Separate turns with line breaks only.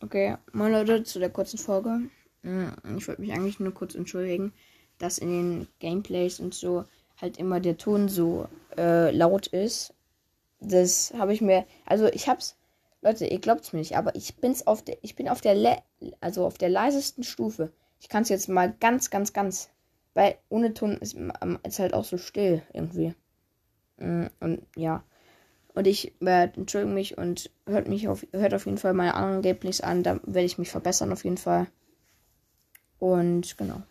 Okay, moin Leute, zu der kurzen Folge. Mm, Ich wollte mich eigentlich nur kurz entschuldigen, dass in den Gameplays und so halt immer der Ton so äh, laut ist. Das habe ich mir, also ich hab's, Leute, ihr glaubt's mir nicht, aber ich bin's auf der, ich bin auf der, le also auf der leisesten Stufe. Ich kann's jetzt mal ganz, ganz, ganz, weil ohne Ton ist ist halt auch so still irgendwie. Mm, Und ja. Und ich werde entschuldige mich und hört mich auf, hört auf jeden Fall meine anderen Gameplays an. Da werde ich mich verbessern auf jeden Fall. Und genau.